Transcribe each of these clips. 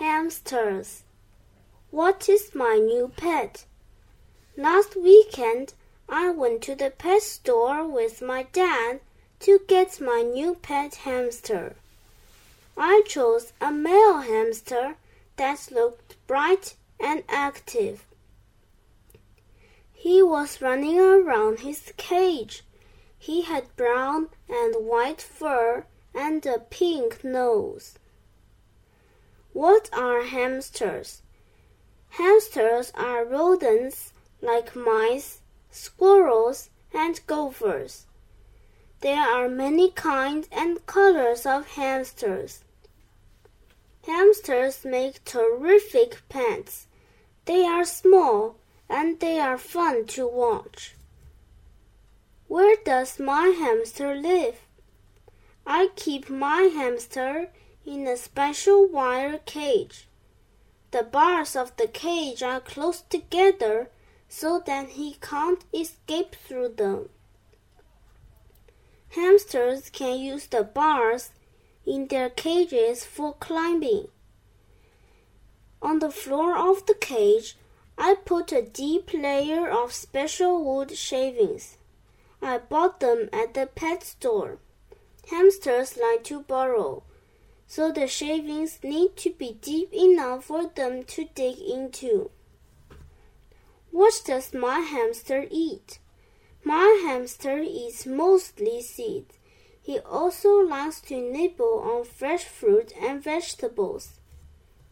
Hamsters. What is my new pet? Last weekend, I went to the pet store with my dad to get my new pet hamster. I chose a male hamster that looked bright and active. He was running around his cage. He had brown and white fur and a pink nose. What are hamsters? Hamsters are rodents like mice, squirrels, and gophers. There are many kinds and colors of hamsters. Hamsters make terrific pets. They are small and they are fun to watch. Where does my hamster live? I keep my hamster in a special wire cage. The bars of the cage are close together so that he can't escape through them. Hamsters can use the bars in their cages for climbing. On the floor of the cage, I put a deep layer of special wood shavings. I bought them at the pet store. Hamsters like to burrow, so the shavings need to be deep enough for them to dig into. What does my hamster eat? My hamster eats mostly seeds. He also likes to nibble on fresh fruit and vegetables.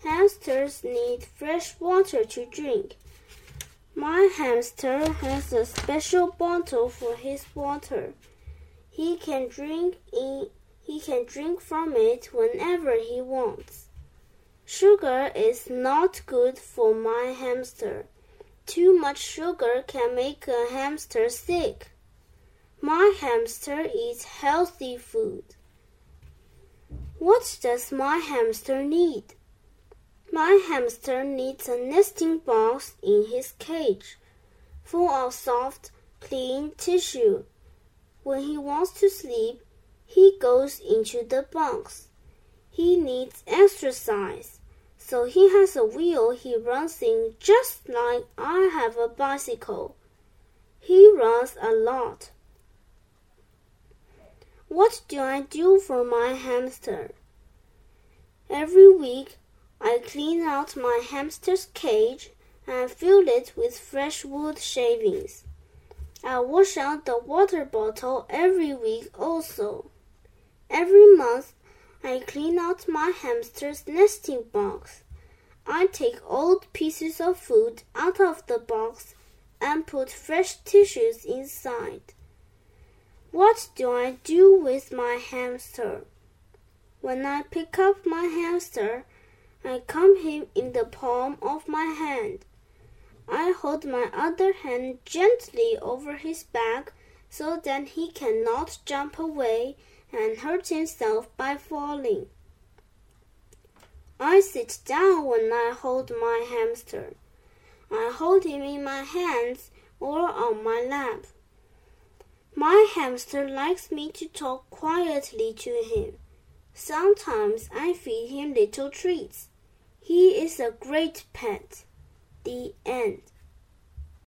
Hamsters need fresh water to drink. My hamster has a special bottle for his water. He can drink in, he can drink from it whenever he wants. Sugar is not good for my hamster. Too much sugar can make a hamster sick. My hamster eats healthy food. What does my hamster need? My hamster needs a nesting box in his cage, full of soft, clean tissue. When he wants to sleep, he goes into the box. He needs exercise, so he has a wheel he runs in just like I have a bicycle. He runs a lot. What do I do for my hamster? Every week I clean out my hamster's cage and fill it with fresh wood shavings. I wash out the water bottle every week also. Every month I clean out my hamster's nesting box. I take old pieces of food out of the box and put fresh tissues inside. What do I do with my hamster? When I pick up my hamster, I comb him in the palm of my hand. I hold my other hand gently over his back so that he cannot jump away and hurt himself by falling. I sit down when I hold my hamster. I hold him in my hands or on my lap. My hamster likes me to talk quietly to him. Sometimes I feed him little treats. He is a great pet. The end.